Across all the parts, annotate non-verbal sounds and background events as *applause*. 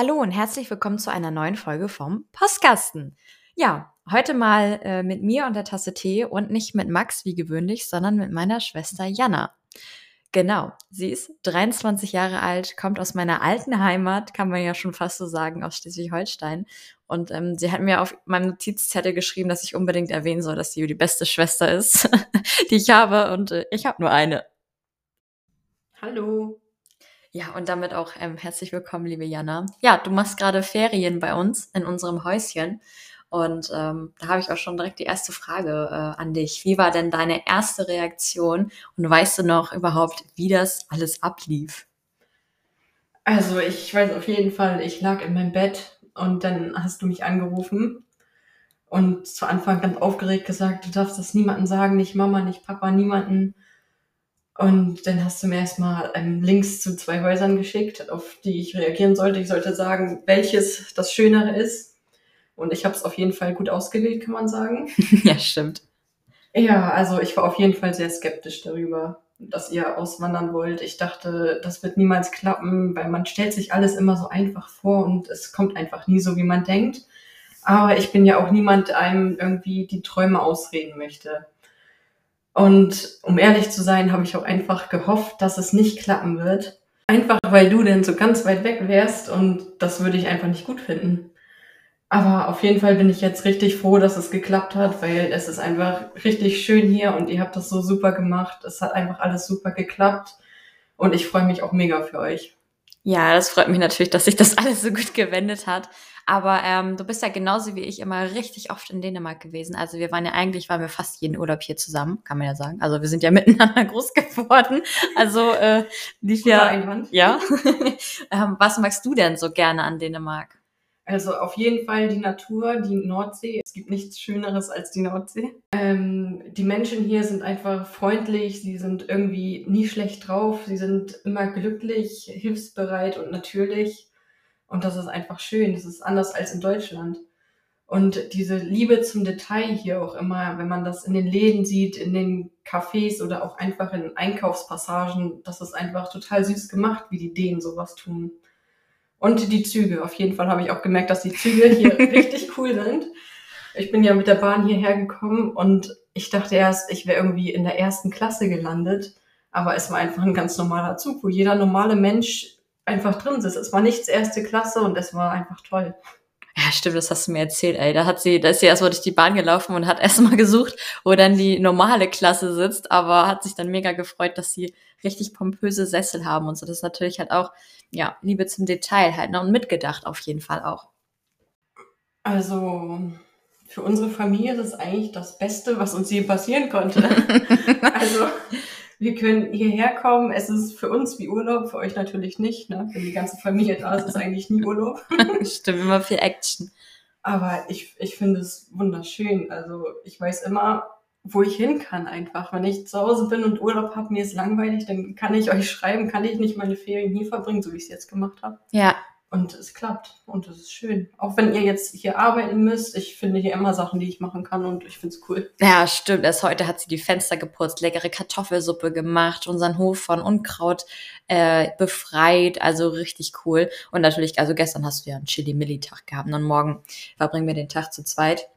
Hallo und herzlich willkommen zu einer neuen Folge vom Postkasten. Ja, heute mal äh, mit mir und der Tasse Tee und nicht mit Max wie gewöhnlich, sondern mit meiner Schwester Jana. Genau, sie ist 23 Jahre alt, kommt aus meiner alten Heimat, kann man ja schon fast so sagen, aus Schleswig-Holstein. Und ähm, sie hat mir auf meinem Notizzettel geschrieben, dass ich unbedingt erwähnen soll, dass sie die beste Schwester ist, *laughs* die ich habe. Und äh, ich habe nur eine. Hallo. Ja, und damit auch ähm, herzlich willkommen, liebe Jana. Ja, du machst gerade Ferien bei uns in unserem Häuschen. Und ähm, da habe ich auch schon direkt die erste Frage äh, an dich. Wie war denn deine erste Reaktion und weißt du noch überhaupt, wie das alles ablief? Also ich weiß auf jeden Fall, ich lag in meinem Bett und dann hast du mich angerufen und zu Anfang ganz aufgeregt gesagt, du darfst das niemandem sagen, nicht Mama, nicht Papa, niemanden. Und dann hast du mir erstmal ähm, Links zu zwei Häusern geschickt, auf die ich reagieren sollte. Ich sollte sagen, welches das Schönere ist. Und ich habe es auf jeden Fall gut ausgewählt, kann man sagen. *laughs* ja, stimmt. Ja, also ich war auf jeden Fall sehr skeptisch darüber, dass ihr auswandern wollt. Ich dachte, das wird niemals klappen, weil man stellt sich alles immer so einfach vor und es kommt einfach nie so, wie man denkt. Aber ich bin ja auch niemand, der einem irgendwie die Träume ausreden möchte. Und um ehrlich zu sein, habe ich auch einfach gehofft, dass es nicht klappen wird. Einfach weil du denn so ganz weit weg wärst und das würde ich einfach nicht gut finden. Aber auf jeden Fall bin ich jetzt richtig froh, dass es geklappt hat, weil es ist einfach richtig schön hier und ihr habt das so super gemacht. Es hat einfach alles super geklappt und ich freue mich auch mega für euch. Ja, das freut mich natürlich, dass sich das *laughs* alles so gut gewendet hat. Aber ähm, du bist ja genauso wie ich immer richtig oft in Dänemark gewesen. Also wir waren ja eigentlich, waren wir fast jeden Urlaub hier zusammen, kann man ja sagen. Also wir sind ja *laughs* miteinander groß geworden. Also äh, lief ja. Ja. *laughs* ähm, was magst du denn so gerne an Dänemark? Also auf jeden Fall die Natur, die Nordsee. Es gibt nichts Schöneres als die Nordsee. Ähm, die Menschen hier sind einfach freundlich, sie sind irgendwie nie schlecht drauf, sie sind immer glücklich, hilfsbereit und natürlich. Und das ist einfach schön. Das ist anders als in Deutschland. Und diese Liebe zum Detail hier auch immer, wenn man das in den Läden sieht, in den Cafés oder auch einfach in Einkaufspassagen, das ist einfach total süß gemacht, wie die Dänen sowas tun. Und die Züge. Auf jeden Fall habe ich auch gemerkt, dass die Züge hier *laughs* richtig cool sind. Ich bin ja mit der Bahn hierher gekommen und ich dachte erst, ich wäre irgendwie in der ersten Klasse gelandet. Aber es war einfach ein ganz normaler Zug, wo jeder normale Mensch einfach drin sitzt. Es war nichts erste Klasse und es war einfach toll. Ja, stimmt, das hast du mir erzählt, ey. Da hat sie, da ist sie erstmal durch die Bahn gelaufen und hat *laughs* erstmal gesucht, wo dann die normale Klasse sitzt, aber hat sich dann mega gefreut, dass sie richtig pompöse Sessel haben und so. Das ist natürlich halt auch, ja, Liebe zum Detail halt, ne? Und mitgedacht auf jeden Fall auch. Also, für unsere Familie ist es eigentlich das Beste, was uns je passieren konnte. *laughs* also, wir können hierher kommen. Es ist für uns wie Urlaub, für euch natürlich nicht. Ne? Wenn die ganze Familie da ist, ist eigentlich nie Urlaub. *laughs* Stimmt, immer viel Action. Aber ich, ich finde es wunderschön. Also ich weiß immer, wo ich hin kann einfach. Wenn ich zu Hause bin und Urlaub habe, mir ist langweilig, dann kann ich euch schreiben, kann ich nicht meine Ferien hier verbringen, so wie ich es jetzt gemacht habe. Ja, und es klappt und es ist schön. Auch wenn ihr jetzt hier arbeiten müsst, ich finde hier immer Sachen, die ich machen kann und ich finde es cool. Ja, stimmt. Erst heute hat sie die Fenster geputzt, leckere Kartoffelsuppe gemacht, unseren Hof von Unkraut äh, befreit. Also richtig cool. Und natürlich, also gestern hast du ja einen Chili-Milli-Tag gehabt und morgen verbringen wir den Tag zu zweit.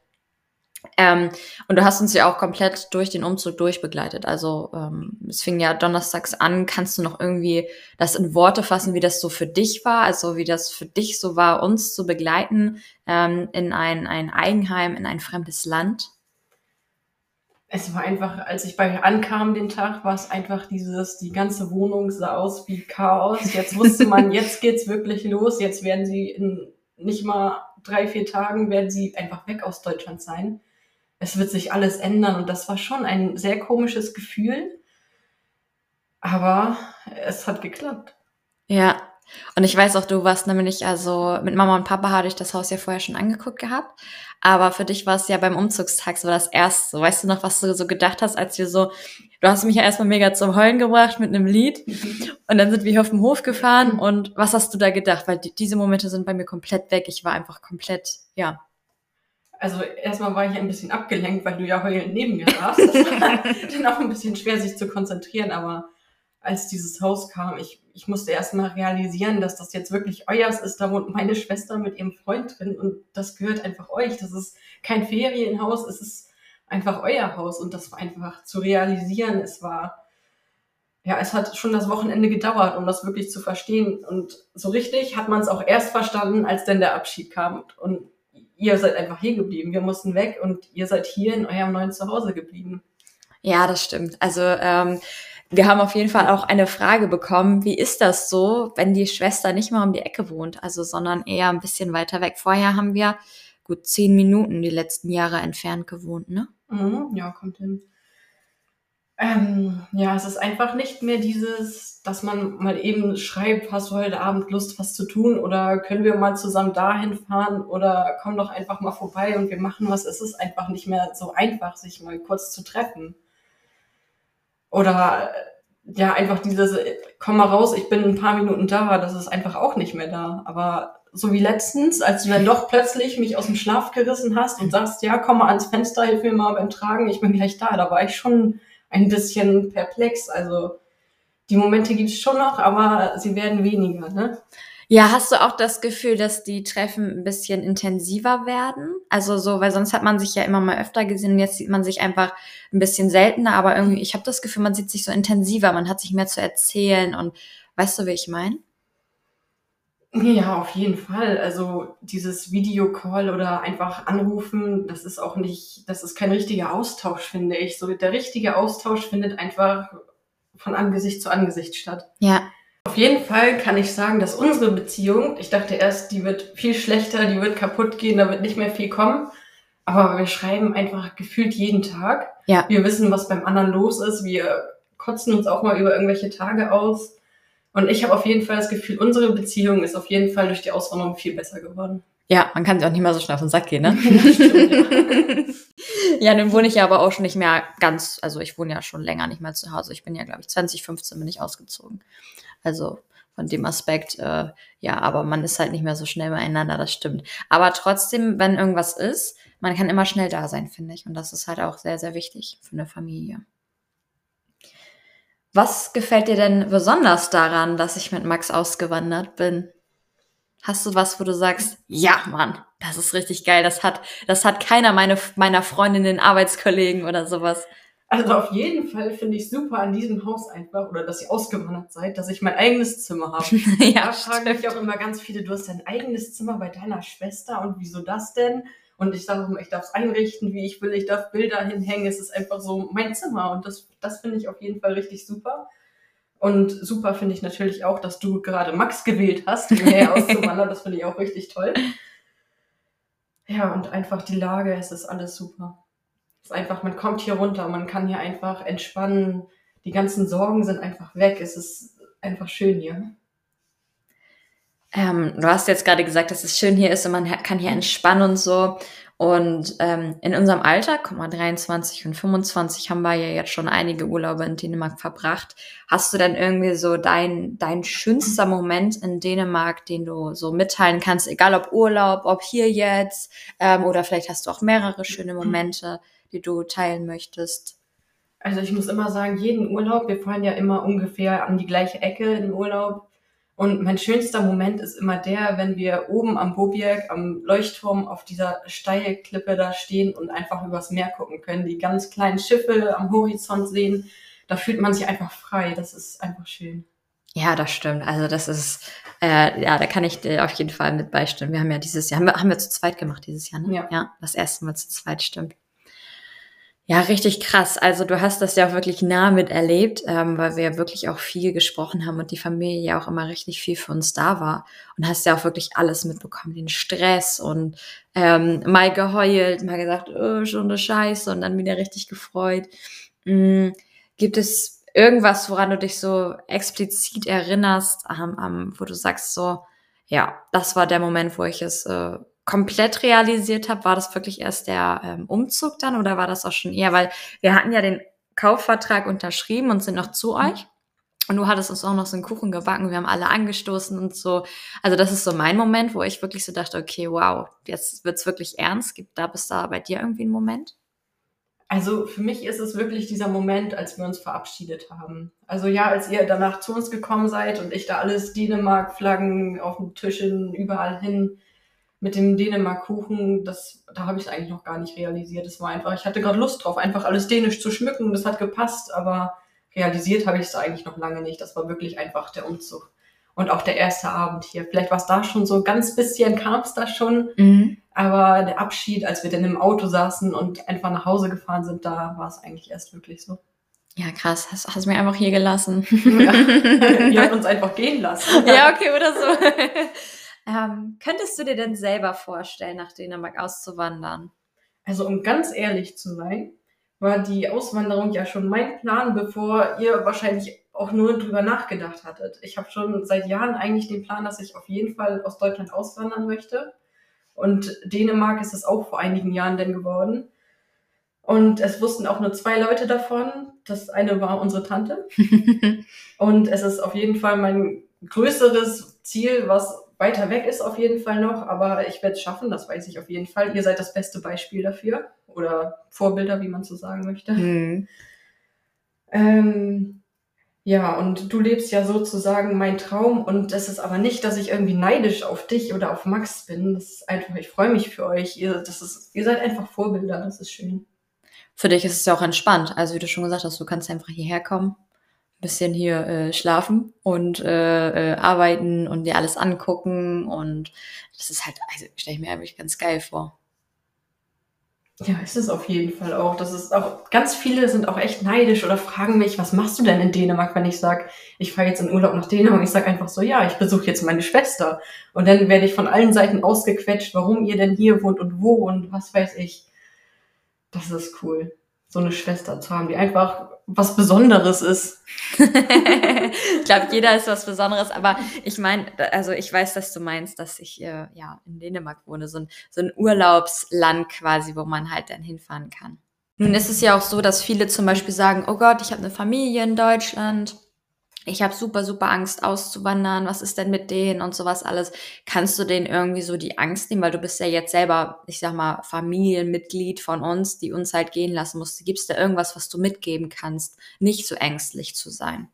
Ähm, und du hast uns ja auch komplett durch den Umzug durchbegleitet. Also ähm, es fing ja donnerstags an. Kannst du noch irgendwie das in Worte fassen, wie das so für dich war? Also wie das für dich so war, uns zu begleiten ähm, in ein, ein Eigenheim, in ein fremdes Land? Es war einfach, als ich bei ihr ankam den Tag, war es einfach dieses, die ganze Wohnung sah aus wie Chaos. Jetzt wusste man, *laughs* jetzt geht's wirklich los. Jetzt werden sie in nicht mal drei, vier Tagen werden sie einfach weg aus Deutschland sein es wird sich alles ändern. Und das war schon ein sehr komisches Gefühl. Aber es hat geklappt. Ja. Und ich weiß auch, du warst nämlich, also mit Mama und Papa hatte ich das Haus ja vorher schon angeguckt gehabt. Aber für dich war es ja beim Umzugstag so das erste. Weißt du noch, was du so gedacht hast, als wir so, du hast mich ja erstmal mega zum Heulen gebracht mit einem Lied. *laughs* Und dann sind wir hier auf dem Hof gefahren. Und was hast du da gedacht? Weil die, diese Momente sind bei mir komplett weg. Ich war einfach komplett, ja, also erstmal war ich ein bisschen abgelenkt, weil du ja heulend neben mir warst. Das war *laughs* dann auch ein bisschen schwer, sich zu konzentrieren, aber als dieses Haus kam. Ich, ich musste erst mal realisieren, dass das jetzt wirklich euers ist. Da wohnt meine Schwester mit ihrem Freund drin und das gehört einfach euch. Das ist kein Ferienhaus, es ist einfach euer Haus und das war einfach zu realisieren. Es war, ja, es hat schon das Wochenende gedauert, um das wirklich zu verstehen. Und so richtig hat man es auch erst verstanden, als denn der Abschied kam. Und ihr seid einfach hier geblieben. Wir mussten weg und ihr seid hier in eurem neuen Zuhause geblieben. Ja, das stimmt. Also ähm, wir haben auf jeden Fall auch eine Frage bekommen, wie ist das so, wenn die Schwester nicht mal um die Ecke wohnt, also sondern eher ein bisschen weiter weg. Vorher haben wir gut zehn Minuten die letzten Jahre entfernt gewohnt, ne? Mhm, ja, kommt hin. Ähm, ja, es ist einfach nicht mehr dieses, dass man mal eben schreibt, hast du heute Abend Lust, was zu tun oder können wir mal zusammen dahin fahren oder komm doch einfach mal vorbei und wir machen was. Es ist einfach nicht mehr so einfach, sich mal kurz zu treffen. Oder ja, einfach dieses, komm mal raus, ich bin ein paar Minuten da, das ist einfach auch nicht mehr da. Aber so wie letztens, als du dann doch plötzlich mich aus dem Schlaf gerissen hast und sagst, ja, komm mal ans Fenster, hilf mir mal beim Tragen, ich bin gleich da. Da war ich schon ein bisschen perplex. Also die Momente gibt's schon noch, aber sie werden weniger, ne? Ja, hast du auch das Gefühl, dass die Treffen ein bisschen intensiver werden? Also so, weil sonst hat man sich ja immer mal öfter gesehen, jetzt sieht man sich einfach ein bisschen seltener, aber irgendwie, ich habe das Gefühl, man sieht sich so intensiver, man hat sich mehr zu erzählen und weißt du, wie ich meine? Ja, auf jeden Fall. Also dieses Videocall oder einfach anrufen, das ist auch nicht, das ist kein richtiger Austausch, finde ich. So der richtige Austausch findet einfach von Angesicht zu Angesicht statt. Ja. Auf jeden Fall kann ich sagen, dass unsere Beziehung, ich dachte erst, die wird viel schlechter, die wird kaputt gehen, da wird nicht mehr viel kommen. Aber wir schreiben einfach gefühlt jeden Tag. Ja. Wir wissen, was beim anderen los ist. Wir kotzen uns auch mal über irgendwelche Tage aus. Und ich habe auf jeden Fall das Gefühl, unsere Beziehung ist auf jeden Fall durch die Auswanderung viel besser geworden. Ja, man kann sich auch nicht mehr so schnell auf den Sack gehen, ne? *laughs* *laughs* ja, nun wohne ich ja aber auch schon nicht mehr ganz, also ich wohne ja schon länger nicht mehr zu Hause. Ich bin ja, glaube ich, 2015 bin ich ausgezogen. Also von dem Aspekt, äh, ja, aber man ist halt nicht mehr so schnell beieinander, das stimmt. Aber trotzdem, wenn irgendwas ist, man kann immer schnell da sein, finde ich. Und das ist halt auch sehr, sehr wichtig für eine Familie. Was gefällt dir denn besonders daran, dass ich mit Max ausgewandert bin? Hast du was, wo du sagst, ja, Mann, das ist richtig geil. Das hat, das hat keiner meine, meiner Freundinnen, Arbeitskollegen oder sowas. Also auf jeden Fall finde ich super an diesem Haus einfach, oder dass ihr ausgewandert seid, dass ich mein eigenes Zimmer habe. *laughs* ja, da fragen mich auch immer ganz viele, du hast dein eigenes Zimmer bei deiner Schwester und wieso das denn? Und ich sage immer, ich darf es einrichten, wie ich will, ich darf Bilder hinhängen. Es ist einfach so mein Zimmer und das, das finde ich auf jeden Fall richtig super. Und super finde ich natürlich auch, dass du gerade Max gewählt hast, hierher auszuwandern. Das finde ich auch richtig toll. Ja, und einfach die Lage, es ist alles super. Es ist einfach, man kommt hier runter, man kann hier einfach entspannen. Die ganzen Sorgen sind einfach weg. Es ist einfach schön hier. Ähm, du hast jetzt gerade gesagt, dass es schön hier ist und man kann hier entspannen und so. Und ähm, in unserem Alter, guck mal, 23 und 25 haben wir ja jetzt schon einige Urlaube in Dänemark verbracht. Hast du denn irgendwie so dein, dein schönster Moment in Dänemark, den du so mitteilen kannst, egal ob Urlaub, ob hier jetzt, ähm, oder vielleicht hast du auch mehrere schöne Momente, die du teilen möchtest? Also ich muss immer sagen, jeden Urlaub, wir fahren ja immer ungefähr an die gleiche Ecke in Urlaub und mein schönster Moment ist immer der, wenn wir oben am Bobjerg, am Leuchtturm auf dieser Steilklippe da stehen und einfach übers Meer gucken können, die ganz kleinen Schiffe am Horizont sehen. Da fühlt man sich einfach frei. Das ist einfach schön. Ja, das stimmt. Also das ist, äh, ja, da kann ich dir auf jeden Fall mit beistimmen. Wir haben ja dieses Jahr, haben wir, haben wir zu zweit gemacht dieses Jahr, ne? Ja. ja, das erste Mal zu zweit, stimmt. Ja, richtig krass. Also du hast das ja auch wirklich nah miterlebt, ähm, weil wir ja wirklich auch viel gesprochen haben und die Familie ja auch immer richtig viel für uns da war. Und hast ja auch wirklich alles mitbekommen, den Stress und ähm, mal geheult, mal gesagt, oh, schon eine Scheiße und dann wieder richtig gefreut. Mhm. Gibt es irgendwas, woran du dich so explizit erinnerst, ähm, ähm, wo du sagst so, ja, das war der Moment, wo ich es äh, komplett realisiert habe, war das wirklich erst der ähm, Umzug dann oder war das auch schon eher, weil wir hatten ja den Kaufvertrag unterschrieben und sind noch zu mhm. euch. Und du hattest uns auch noch so einen Kuchen gebacken, wir haben alle angestoßen und so. Also das ist so mein Moment, wo ich wirklich so dachte, okay, wow, jetzt wird's wirklich ernst. Gibt da bis da bei dir irgendwie einen Moment? Also für mich ist es wirklich dieser Moment, als wir uns verabschiedet haben. Also ja, als ihr danach zu uns gekommen seid und ich da alles Dänemark-Flaggen auf den Tischen überall hin mit dem Dänemark-Kuchen, das, da habe ich es eigentlich noch gar nicht realisiert. Es war einfach, ich hatte gerade Lust drauf, einfach alles dänisch zu schmücken. Das hat gepasst, aber realisiert habe ich es eigentlich noch lange nicht. Das war wirklich einfach der Umzug. Und auch der erste Abend hier. Vielleicht war es da schon so ganz bisschen, kam es da schon. Mhm. Aber der Abschied, als wir dann im Auto saßen und einfach nach Hause gefahren sind, da war es eigentlich erst wirklich so. Ja, krass. Hast, hast mich einfach hier gelassen. Ja. *laughs* *laughs* Ihr habt uns einfach gehen lassen. Ja, okay, oder so. Ähm, könntest du dir denn selber vorstellen, nach Dänemark auszuwandern? Also, um ganz ehrlich zu sein, war die Auswanderung ja schon mein Plan, bevor ihr wahrscheinlich auch nur drüber nachgedacht hattet. Ich habe schon seit Jahren eigentlich den Plan, dass ich auf jeden Fall aus Deutschland auswandern möchte. Und Dänemark ist es auch vor einigen Jahren denn geworden. Und es wussten auch nur zwei Leute davon. Das eine war unsere Tante. *laughs* und es ist auf jeden Fall mein größeres Ziel, was weiter weg ist auf jeden Fall noch. Aber ich werde es schaffen, das weiß ich auf jeden Fall. Ihr seid das beste Beispiel dafür. Oder Vorbilder, wie man so sagen möchte. Mhm. Ähm, ja, und du lebst ja sozusagen mein Traum und es ist aber nicht, dass ich irgendwie neidisch auf dich oder auf Max bin. Das ist einfach, ich freue mich für euch. Ihr, das ist, ihr seid einfach Vorbilder, das ist schön. Für dich ist es ja auch entspannt. Also wie du schon gesagt hast, du kannst einfach hierher kommen, bisschen hier äh, schlafen und äh, äh, arbeiten und dir alles angucken und das ist halt, also stelle ich mir eigentlich ganz geil vor. Ja, ist es auf jeden Fall auch. Das ist auch, ganz viele sind auch echt neidisch oder fragen mich, was machst du denn in Dänemark, wenn ich sage, ich fahre jetzt in Urlaub nach Dänemark und ich sage einfach so, ja, ich besuche jetzt meine Schwester. Und dann werde ich von allen Seiten ausgequetscht, warum ihr denn hier wohnt und wo und was weiß ich. Das ist cool so eine Schwester zu haben, die einfach was Besonderes ist. *laughs* ich glaube, jeder ist was Besonderes, aber ich meine, also ich weiß, dass du meinst, dass ich äh, ja in Dänemark wohne, so ein, so ein Urlaubsland quasi, wo man halt dann hinfahren kann. Nun ist es ja auch so, dass viele zum Beispiel sagen, oh Gott, ich habe eine Familie in Deutschland ich habe super, super Angst auszuwandern, was ist denn mit denen und sowas alles. Kannst du denen irgendwie so die Angst nehmen, weil du bist ja jetzt selber, ich sag mal, Familienmitglied von uns, die uns halt gehen lassen musste. Gibt es da irgendwas, was du mitgeben kannst, nicht so ängstlich zu sein?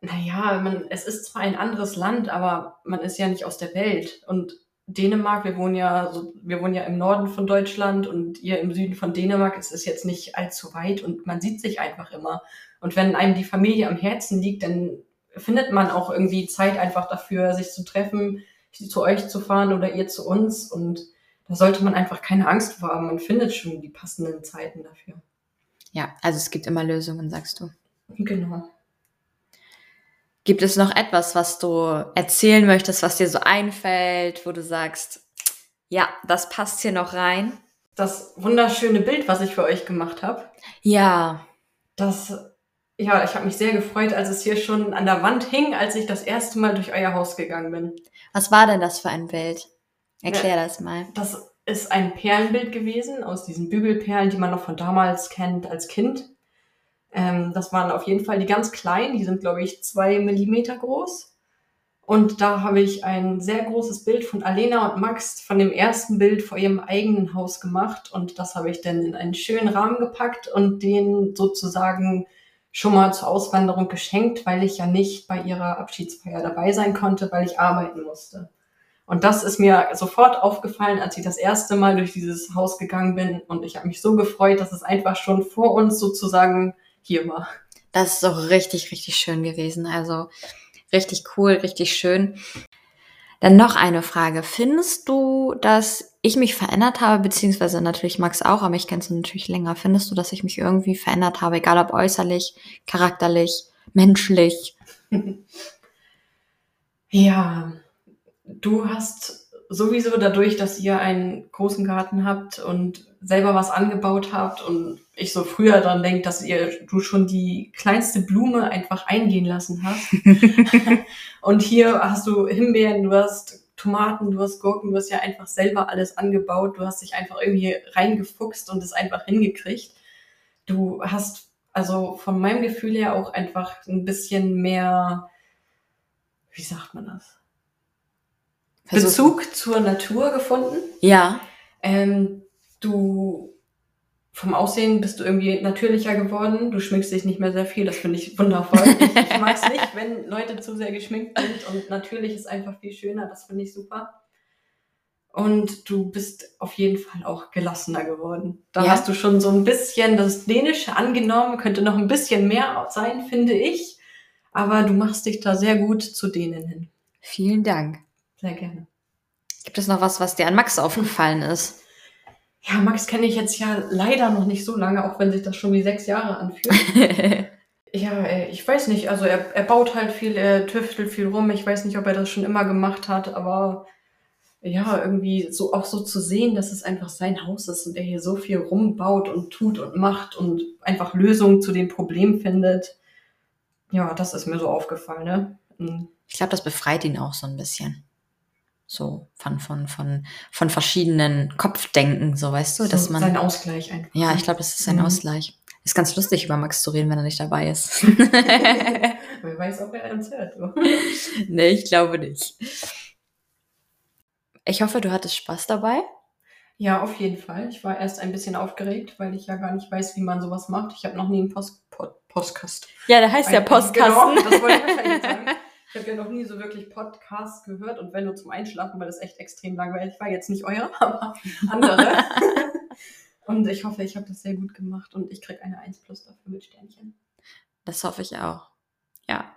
Naja, man, es ist zwar ein anderes Land, aber man ist ja nicht aus der Welt. Und Dänemark, wir wohnen ja, so, wir wohnen ja im Norden von Deutschland und ihr im Süden von Dänemark, es ist jetzt nicht allzu weit und man sieht sich einfach immer. Und wenn einem die Familie am Herzen liegt, dann findet man auch irgendwie Zeit einfach dafür, sich zu treffen, zu euch zu fahren oder ihr zu uns. Und da sollte man einfach keine Angst vor haben. Man findet schon die passenden Zeiten dafür. Ja, also es gibt immer Lösungen, sagst du. Genau. Gibt es noch etwas, was du erzählen möchtest, was dir so einfällt, wo du sagst, ja, das passt hier noch rein? Das wunderschöne Bild, was ich für euch gemacht habe. Ja. Das ja, ich habe mich sehr gefreut, als es hier schon an der Wand hing, als ich das erste Mal durch euer Haus gegangen bin. Was war denn das für ein Bild? Erklär ja, das mal. Das ist ein Perlenbild gewesen aus diesen Bügelperlen, die man noch von damals kennt als Kind. Ähm, das waren auf jeden Fall die ganz kleinen, die sind, glaube ich, zwei Millimeter groß. Und da habe ich ein sehr großes Bild von Alena und Max von dem ersten Bild vor ihrem eigenen Haus gemacht. Und das habe ich dann in einen schönen Rahmen gepackt und den sozusagen schon mal zur Auswanderung geschenkt, weil ich ja nicht bei ihrer Abschiedsfeier dabei sein konnte, weil ich arbeiten musste. Und das ist mir sofort aufgefallen, als ich das erste Mal durch dieses Haus gegangen bin. Und ich habe mich so gefreut, dass es einfach schon vor uns sozusagen hier war. Das ist doch richtig, richtig schön gewesen. Also richtig cool, richtig schön. Dann noch eine Frage. Findest du, dass ich mich verändert habe, beziehungsweise natürlich Max auch, aber ich kennst du natürlich länger. Findest du, dass ich mich irgendwie verändert habe, egal ob äußerlich, charakterlich, menschlich? *laughs* Ja, du hast sowieso dadurch, dass ihr einen großen Garten habt und selber was angebaut habt und ich so früher dran denke, dass ihr du schon die kleinste Blume einfach eingehen lassen hast. *laughs* und hier hast du Himbeeren, du hast Tomaten, du hast Gurken, du hast ja einfach selber alles angebaut, du hast dich einfach irgendwie reingefuchst und es einfach hingekriegt. Du hast also von meinem Gefühl her auch einfach ein bisschen mehr, wie sagt man das? Bezug zur Natur gefunden. Ja. Ähm, du vom Aussehen bist du irgendwie natürlicher geworden. Du schminkst dich nicht mehr sehr viel. Das finde ich wundervoll. Ich, ich mag es nicht, wenn Leute zu sehr geschminkt sind und natürlich ist einfach viel schöner. Das finde ich super. Und du bist auf jeden Fall auch gelassener geworden. Da ja. hast du schon so ein bisschen das Dänische angenommen, könnte noch ein bisschen mehr sein, finde ich. Aber du machst dich da sehr gut zu denen hin. Vielen Dank. Sehr gerne. Gibt es noch was, was dir an Max aufgefallen ist? *laughs* Ja, Max kenne ich jetzt ja leider noch nicht so lange, auch wenn sich das schon wie sechs Jahre anfühlt. *laughs* ja, äh, ich weiß nicht. Also er, er baut halt viel, er tüftelt viel rum. Ich weiß nicht, ob er das schon immer gemacht hat, aber ja, irgendwie so auch so zu sehen, dass es einfach sein Haus ist und er hier so viel rumbaut und tut und macht und einfach Lösungen zu dem Problem findet. Ja, das ist mir so aufgefallen, ne? Mhm. Ich glaube, das befreit ihn auch so ein bisschen. So von, von, von, von verschiedenen Kopfdenken, so weißt du, so dass man. Sein Ausgleich einfach. Ja, ich glaube, das ist sein mhm. Ausgleich. Ist ganz lustig, über Max zu reden, wenn er nicht dabei ist. *laughs* Wer weiß, ob er uns hört. *laughs* nee, ich glaube nicht. Ich hoffe, du hattest Spaß dabei. Ja, auf jeden Fall. Ich war erst ein bisschen aufgeregt, weil ich ja gar nicht weiß, wie man sowas macht. Ich habe noch nie einen Post, Pod, Postkast. Ja, der heißt ein, ja Postkasten. Genau, das wollte ich wahrscheinlich sagen. *laughs* Ich habe ja noch nie so wirklich Podcasts gehört und wenn nur zum Einschlafen, weil das echt extrem langweilig war. Jetzt nicht euer, *laughs* aber andere. *laughs* und ich hoffe, ich habe das sehr gut gemacht und ich kriege eine 1 plus dafür mit Sternchen. Das hoffe ich auch. Ja.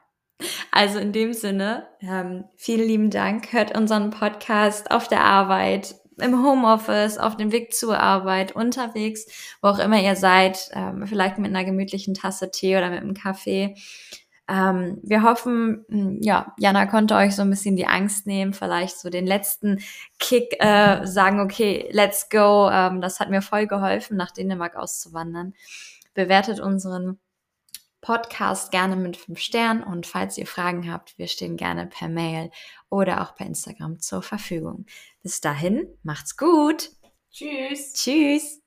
Also in dem Sinne, ähm, vielen lieben Dank. Hört unseren Podcast auf der Arbeit, im Homeoffice, auf dem Weg zur Arbeit, unterwegs, wo auch immer ihr seid, ähm, vielleicht mit einer gemütlichen Tasse Tee oder mit einem Kaffee. Ähm, wir hoffen, hm, ja, Jana konnte euch so ein bisschen die Angst nehmen, vielleicht so den letzten Kick äh, sagen, okay, let's go. Ähm, das hat mir voll geholfen, nach Dänemark auszuwandern. Bewertet unseren Podcast gerne mit fünf Sternen und falls ihr Fragen habt, wir stehen gerne per Mail oder auch per Instagram zur Verfügung. Bis dahin, macht's gut. Tschüss. Tschüss.